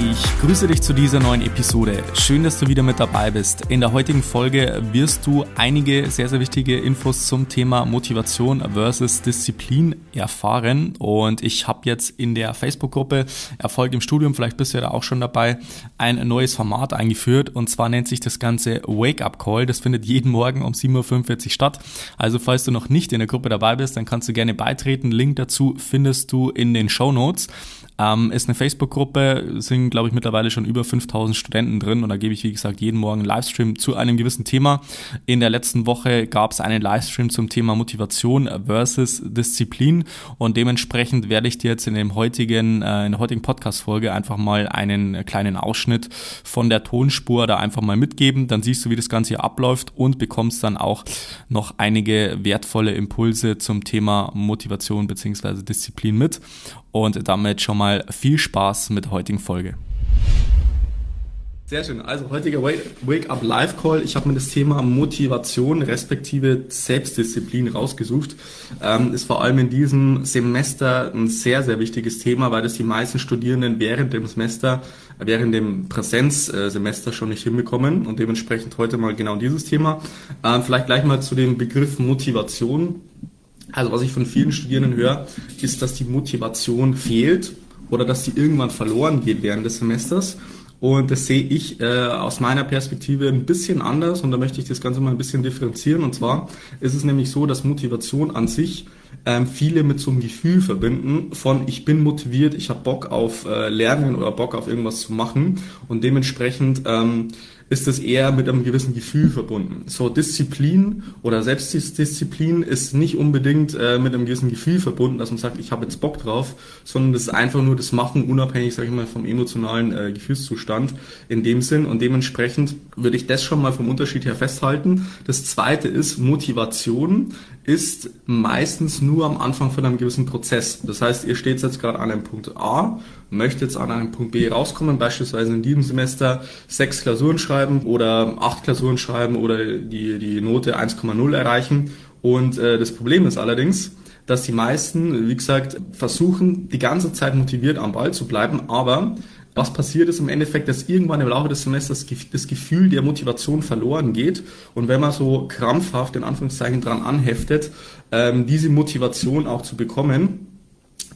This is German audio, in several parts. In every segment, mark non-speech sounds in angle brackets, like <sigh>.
Ich grüße dich zu dieser neuen Episode. Schön, dass du wieder mit dabei bist. In der heutigen Folge wirst du einige sehr, sehr wichtige Infos zum Thema Motivation versus Disziplin erfahren. Und ich habe jetzt in der Facebook-Gruppe Erfolg im Studium, vielleicht bist du ja da auch schon dabei, ein neues Format eingeführt. Und zwar nennt sich das Ganze Wake-up Call. Das findet jeden Morgen um 7.45 Uhr statt. Also falls du noch nicht in der Gruppe dabei bist, dann kannst du gerne beitreten. Link dazu findest du in den Show Notes. Ähm, ist eine Facebook-Gruppe, sind, glaube ich, mittlerweile schon über 5000 Studenten drin und da gebe ich, wie gesagt, jeden Morgen einen Livestream zu einem gewissen Thema. In der letzten Woche gab es einen Livestream zum Thema Motivation versus Disziplin und dementsprechend werde ich dir jetzt in dem heutigen, äh, in der heutigen Podcast-Folge einfach mal einen kleinen Ausschnitt von der Tonspur da einfach mal mitgeben. Dann siehst du, wie das Ganze hier abläuft und bekommst dann auch noch einige wertvolle Impulse zum Thema Motivation beziehungsweise Disziplin mit. Und damit schon mal viel Spaß mit der heutigen Folge. Sehr schön. Also heutiger Wake Up Live Call. Ich habe mir das Thema Motivation respektive Selbstdisziplin rausgesucht. Ähm, ist vor allem in diesem Semester ein sehr, sehr wichtiges Thema, weil das die meisten Studierenden während dem Semester, während dem Präsenzsemester schon nicht hinbekommen und dementsprechend heute mal genau dieses Thema. Ähm, vielleicht gleich mal zu dem Begriff Motivation. Also was ich von vielen Studierenden höre, ist, dass die Motivation fehlt oder dass sie irgendwann verloren geht während des Semesters. Und das sehe ich äh, aus meiner Perspektive ein bisschen anders und da möchte ich das Ganze mal ein bisschen differenzieren. Und zwar ist es nämlich so, dass Motivation an sich ähm, viele mit so einem Gefühl verbinden von ich bin motiviert, ich habe Bock auf äh, Lernen oder Bock auf irgendwas zu machen und dementsprechend ähm, ist es eher mit einem gewissen Gefühl verbunden. So Disziplin oder Selbstdisziplin ist nicht unbedingt äh, mit einem gewissen Gefühl verbunden, dass man sagt, ich habe jetzt Bock drauf, sondern das ist einfach nur das Machen, unabhängig, sage ich mal, vom emotionalen äh, Gefühlszustand in dem Sinn. Und dementsprechend würde ich das schon mal vom Unterschied her festhalten. Das zweite ist, Motivation ist meistens nur am Anfang von einem gewissen Prozess. Das heißt, ihr steht jetzt gerade an einem Punkt A möchte jetzt an einem Punkt B rauskommen, beispielsweise in diesem Semester sechs Klausuren schreiben oder acht Klausuren schreiben oder die, die Note 1,0 erreichen. Und äh, das Problem ist allerdings, dass die meisten, wie gesagt, versuchen, die ganze Zeit motiviert am Ball zu bleiben, aber was passiert ist im Endeffekt, dass irgendwann im Laufe des Semesters das Gefühl der Motivation verloren geht. Und wenn man so krampfhaft in Anführungszeichen dran anheftet, ähm, diese Motivation auch zu bekommen,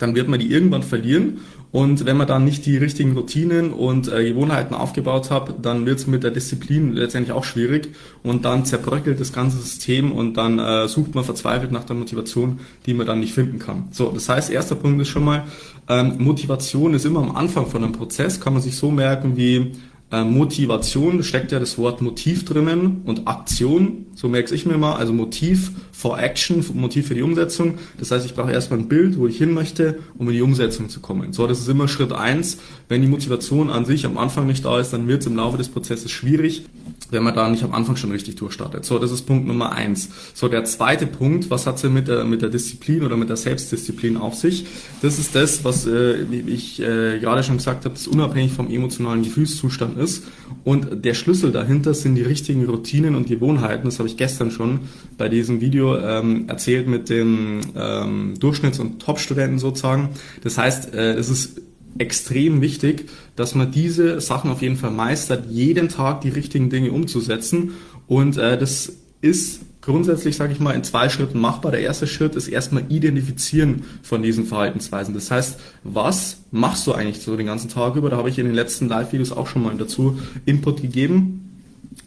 dann wird man die irgendwann verlieren. Und wenn man dann nicht die richtigen Routinen und äh, Gewohnheiten aufgebaut hat, dann wird es mit der Disziplin letztendlich auch schwierig. Und dann zerbröckelt das ganze System und dann äh, sucht man verzweifelt nach der Motivation, die man dann nicht finden kann. So, das heißt, erster Punkt ist schon mal, ähm, Motivation ist immer am Anfang von einem Prozess, kann man sich so merken wie äh, Motivation steckt ja das Wort Motiv drinnen und Aktion, so merke ich mir mal, also Motiv for Action, Motiv für die Umsetzung. Das heißt, ich brauche erstmal ein Bild, wo ich hin möchte, um in die Umsetzung zu kommen. So, das ist immer Schritt eins. Wenn die Motivation an sich am Anfang nicht da ist, dann wird es im Laufe des Prozesses schwierig, wenn man da nicht am Anfang schon richtig durchstartet. So, das ist Punkt Nummer eins. So, der zweite Punkt, was hat sie mit der, mit der Disziplin oder mit der Selbstdisziplin auf sich? Das ist das, was äh, ich äh, gerade schon gesagt habe, das unabhängig vom emotionalen Gefühlszustand ist. Und der Schlüssel dahinter sind die richtigen Routinen und Gewohnheiten. Das habe ich gestern schon bei diesem Video ähm, erzählt mit den ähm, Durchschnitts- und Top-Studenten sozusagen. Das heißt, äh, es ist extrem wichtig, dass man diese Sachen auf jeden Fall meistert, jeden Tag die richtigen Dinge umzusetzen. Und äh, das ist grundsätzlich, sage ich mal, in zwei Schritten machbar. Der erste Schritt ist erstmal Identifizieren von diesen Verhaltensweisen. Das heißt, was machst du eigentlich so den ganzen Tag über? Da habe ich in den letzten Live-Videos auch schon mal dazu Input gegeben.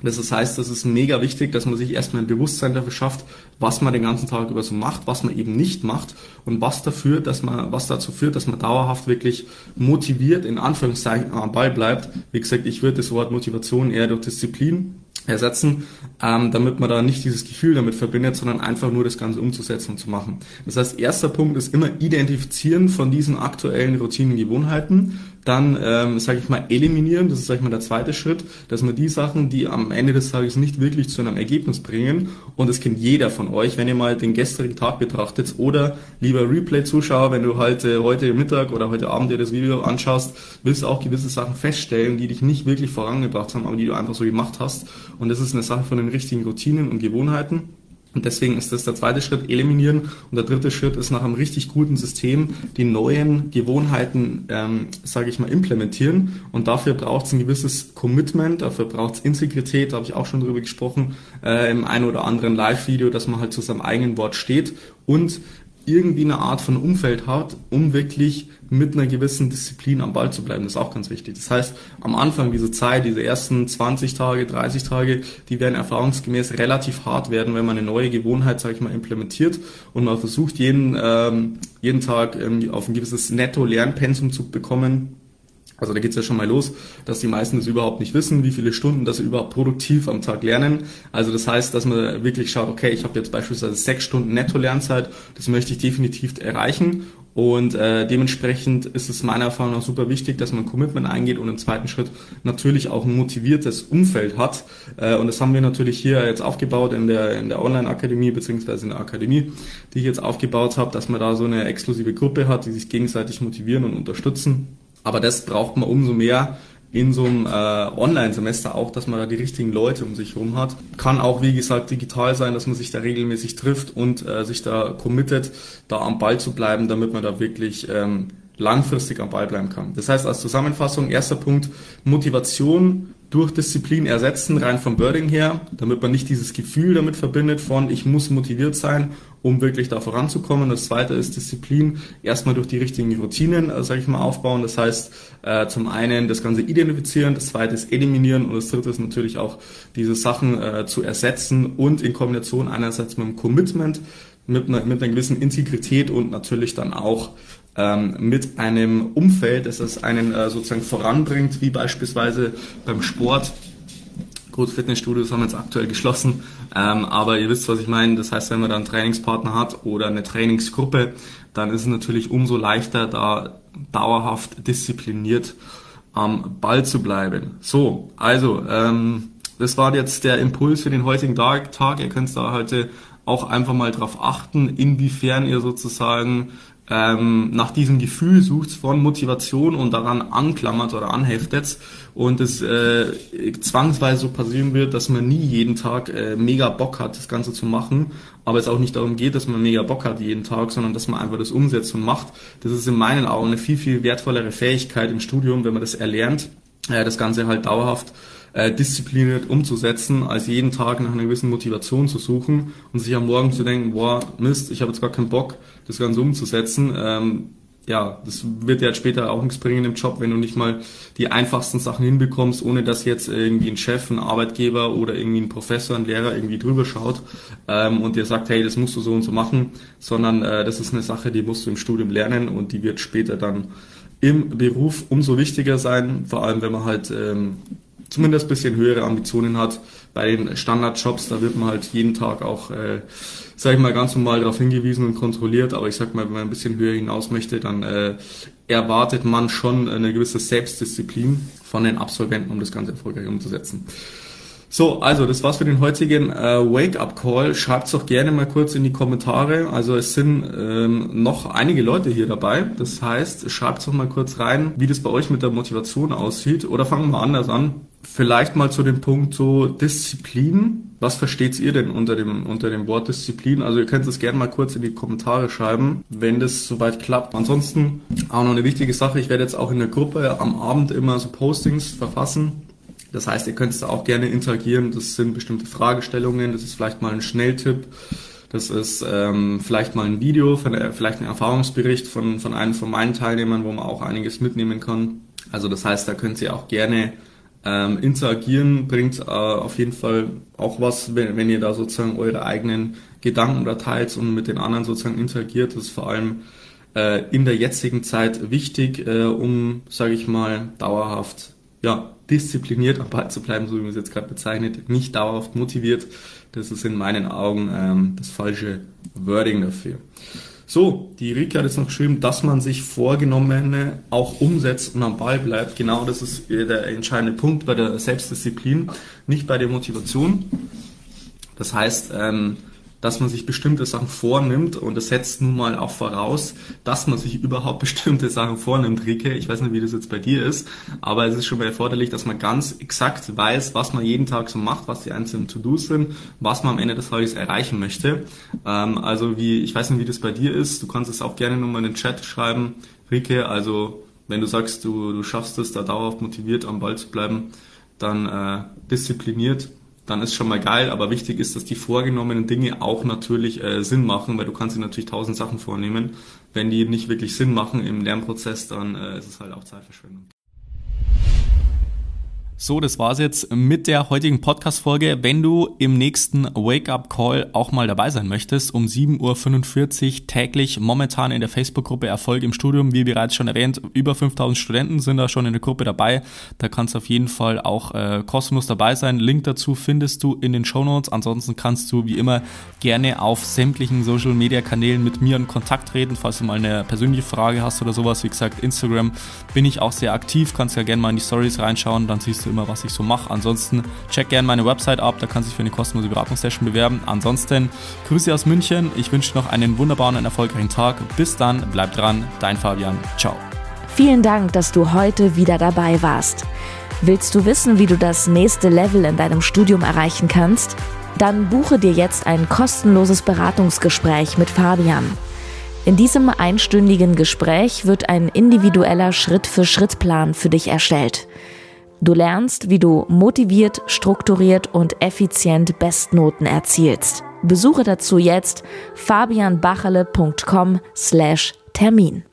Das heißt, das ist mega wichtig, dass man sich erstmal ein Bewusstsein dafür schafft, was man den ganzen Tag über so macht, was man eben nicht macht und was dafür, dass man, was dazu führt, dass man dauerhaft wirklich motiviert in Anführungszeichen am Ball bleibt. Wie gesagt, ich würde das Wort Motivation eher durch Disziplin ersetzen, ähm, damit man da nicht dieses Gefühl damit verbindet, sondern einfach nur das Ganze umzusetzen und zu machen. Das heißt, erster Punkt ist immer Identifizieren von diesen aktuellen Routinen, Gewohnheiten. Dann, ähm, sage ich mal, eliminieren. Das ist, sage ich mal, der zweite Schritt, dass man die Sachen, die am Ende des Tages nicht wirklich zu einem Ergebnis bringen, und das kennt jeder von euch, wenn ihr mal den gestrigen Tag betrachtet oder lieber Replay-Zuschauer, wenn du halt äh, heute Mittag oder heute Abend dir das Video anschaust, wirst du auch gewisse Sachen feststellen, die dich nicht wirklich vorangebracht haben, aber die du einfach so gemacht hast. Und das ist eine Sache von den richtigen Routinen und Gewohnheiten. Und deswegen ist das der zweite Schritt, eliminieren. Und der dritte Schritt ist nach einem richtig guten System die neuen Gewohnheiten, ähm, sage ich mal, implementieren. Und dafür braucht es ein gewisses Commitment, dafür braucht es Integrität, da habe ich auch schon drüber gesprochen, äh, im einen oder anderen Live-Video, dass man halt zu seinem eigenen Wort steht und irgendwie eine Art von Umfeld hat, um wirklich mit einer gewissen Disziplin am Ball zu bleiben. Das ist auch ganz wichtig. Das heißt, am Anfang diese Zeit, diese ersten 20 Tage, 30 Tage, die werden erfahrungsgemäß relativ hart werden, wenn man eine neue Gewohnheit, sage ich mal, implementiert und man versucht, jeden, ähm, jeden Tag ähm, auf ein gewisses Netto-Lernpensum zu bekommen also da geht's ja schon mal los, dass die meisten das überhaupt nicht wissen, wie viele Stunden das sie überhaupt produktiv am Tag lernen. Also das heißt, dass man wirklich schaut, okay, ich habe jetzt beispielsweise sechs Stunden Netto-Lernzeit, das möchte ich definitiv erreichen. Und äh, dementsprechend ist es meiner Erfahrung nach super wichtig, dass man Commitment eingeht und im zweiten Schritt natürlich auch ein motiviertes Umfeld hat. Äh, und das haben wir natürlich hier jetzt aufgebaut in der, in der Online-Akademie beziehungsweise in der Akademie, die ich jetzt aufgebaut habe, dass man da so eine exklusive Gruppe hat, die sich gegenseitig motivieren und unterstützen aber das braucht man umso mehr in so einem äh, Online-Semester auch, dass man da die richtigen Leute um sich herum hat. Kann auch, wie gesagt, digital sein, dass man sich da regelmäßig trifft und äh, sich da committet, da am Ball zu bleiben, damit man da wirklich ähm, langfristig am Ball bleiben kann. Das heißt, als Zusammenfassung, erster Punkt, Motivation durch Disziplin ersetzen, rein vom Birding her, damit man nicht dieses Gefühl damit verbindet von, ich muss motiviert sein, um wirklich da voranzukommen. Das zweite ist Disziplin, erstmal durch die richtigen Routinen, äh, sage ich mal, aufbauen. Das heißt, äh, zum einen das Ganze identifizieren, das zweite ist eliminieren und das dritte ist natürlich auch diese Sachen äh, zu ersetzen und in Kombination einerseits mit einem Commitment, mit einer, mit einer gewissen Integrität und natürlich dann auch ähm, mit einem Umfeld, das es einen äh, sozusagen voranbringt, wie beispielsweise beim Sport. Gut, Fitnessstudios haben jetzt aktuell geschlossen, ähm, aber ihr wisst, was ich meine. Das heißt, wenn man dann einen Trainingspartner hat oder eine Trainingsgruppe, dann ist es natürlich umso leichter, da dauerhaft diszipliniert am Ball zu bleiben. So, also, ähm, das war jetzt der Impuls für den heutigen Tag. Ihr könnt da heute auch einfach mal drauf achten, inwiefern ihr sozusagen ähm, nach diesem Gefühl sucht von Motivation und daran anklammert oder anheftet und es äh, zwangsweise so passieren wird, dass man nie jeden Tag äh, mega Bock hat, das Ganze zu machen, aber es auch nicht darum geht, dass man mega Bock hat jeden Tag, sondern dass man einfach das umsetzt und macht. Das ist in meinen Augen eine viel, viel wertvollere Fähigkeit im Studium, wenn man das erlernt, äh, das Ganze halt dauerhaft äh, diszipliniert umzusetzen, als jeden Tag nach einer gewissen Motivation zu suchen und sich am Morgen zu denken, boah, Mist, ich habe jetzt gar keinen Bock, das Ganze umzusetzen. Ähm, ja, das wird ja später auch nichts bringen im Job, wenn du nicht mal die einfachsten Sachen hinbekommst, ohne dass jetzt irgendwie ein Chef, ein Arbeitgeber oder irgendwie ein Professor, ein Lehrer irgendwie drüber schaut ähm, und dir sagt, hey, das musst du so und so machen, sondern äh, das ist eine Sache, die musst du im Studium lernen und die wird später dann im Beruf umso wichtiger sein, vor allem wenn man halt ähm, zumindest ein bisschen höhere Ambitionen hat. Bei den Standardjobs, da wird man halt jeden Tag auch, äh, sag ich mal, ganz normal darauf hingewiesen und kontrolliert. Aber ich sag mal, wenn man ein bisschen höher hinaus möchte, dann äh, erwartet man schon eine gewisse Selbstdisziplin von den Absolventen, um das Ganze erfolgreich umzusetzen. So, also das war's für den heutigen äh, Wake-up-Call. Schreibt's doch gerne mal kurz in die Kommentare. Also es sind ähm, noch einige Leute hier dabei. Das heißt, schreibt's doch mal kurz rein, wie das bei euch mit der Motivation aussieht. Oder fangen wir anders an. Vielleicht mal zu dem Punkt so Disziplin. Was versteht ihr denn unter dem, unter dem Wort Disziplin? Also ihr könnt es gerne mal kurz in die Kommentare schreiben, wenn das soweit klappt. Ansonsten auch noch eine wichtige Sache. Ich werde jetzt auch in der Gruppe am Abend immer so Postings verfassen das heißt, ihr könnt da auch gerne interagieren. Das sind bestimmte Fragestellungen, das ist vielleicht mal ein Schnelltipp. Das ist ähm, vielleicht mal ein Video, der, vielleicht ein Erfahrungsbericht von, von einem von meinen Teilnehmern, wo man auch einiges mitnehmen kann. Also das heißt, da könnt ihr auch gerne ähm, interagieren, bringt äh, auf jeden Fall auch was, wenn, wenn ihr da sozusagen eure eigenen Gedanken da teilt und mit den anderen sozusagen interagiert. Das ist vor allem äh, in der jetzigen Zeit wichtig, äh, um, sage ich mal, dauerhaft ja, diszipliniert am Ball zu bleiben, so wie man es jetzt gerade bezeichnet, nicht dauerhaft motiviert. Das ist in meinen Augen ähm, das falsche Wording dafür. So, die Rike hat jetzt noch geschrieben, dass man sich Vorgenommene auch umsetzt und am Ball bleibt. Genau das ist der entscheidende Punkt bei der Selbstdisziplin, nicht bei der Motivation. Das heißt, ähm, dass man sich bestimmte Sachen vornimmt und das setzt nun mal auch voraus, dass man sich überhaupt <laughs> bestimmte Sachen vornimmt, Rike. Ich weiß nicht, wie das jetzt bei dir ist, aber es ist schon mal erforderlich, dass man ganz exakt weiß, was man jeden Tag so macht, was die einzelnen To-Dos sind, was man am Ende des Tages erreichen möchte. Ähm, also wie, ich weiß nicht, wie das bei dir ist. Du kannst es auch gerne nochmal in den Chat schreiben, Rike. Also wenn du sagst, du, du schaffst es, da dauerhaft motiviert am Ball zu bleiben, dann äh, diszipliniert dann ist schon mal geil, aber wichtig ist, dass die vorgenommenen Dinge auch natürlich äh, Sinn machen, weil du kannst dir natürlich tausend Sachen vornehmen. Wenn die nicht wirklich Sinn machen im Lernprozess, dann äh, ist es halt auch Zeitverschwendung. So, das war's jetzt mit der heutigen Podcast-Folge. Wenn du im nächsten Wake-up-Call auch mal dabei sein möchtest, um 7.45 Uhr täglich momentan in der Facebook-Gruppe Erfolg im Studium, wie bereits schon erwähnt, über 5000 Studenten sind da schon in der Gruppe dabei. Da kannst du auf jeden Fall auch äh, kostenlos dabei sein. Link dazu findest du in den Show Notes. Ansonsten kannst du wie immer gerne auf sämtlichen Social-Media-Kanälen mit mir in Kontakt treten, falls du mal eine persönliche Frage hast oder sowas. Wie gesagt, Instagram bin ich auch sehr aktiv. Kannst ja gerne mal in die Stories reinschauen, dann siehst du immer, was ich so mache. Ansonsten check gerne meine Website ab, da kannst du dich für eine kostenlose Beratungssession bewerben. Ansonsten Grüße aus München. Ich wünsche dir noch einen wunderbaren und erfolgreichen Tag. Bis dann, bleib dran, dein Fabian. Ciao. Vielen Dank, dass du heute wieder dabei warst. Willst du wissen, wie du das nächste Level in deinem Studium erreichen kannst? Dann buche dir jetzt ein kostenloses Beratungsgespräch mit Fabian. In diesem einstündigen Gespräch wird ein individueller Schritt-für-Schritt-Plan für dich erstellt. Du lernst, wie du motiviert, strukturiert und effizient Bestnoten erzielst. Besuche dazu jetzt fabianbachele.com/termin.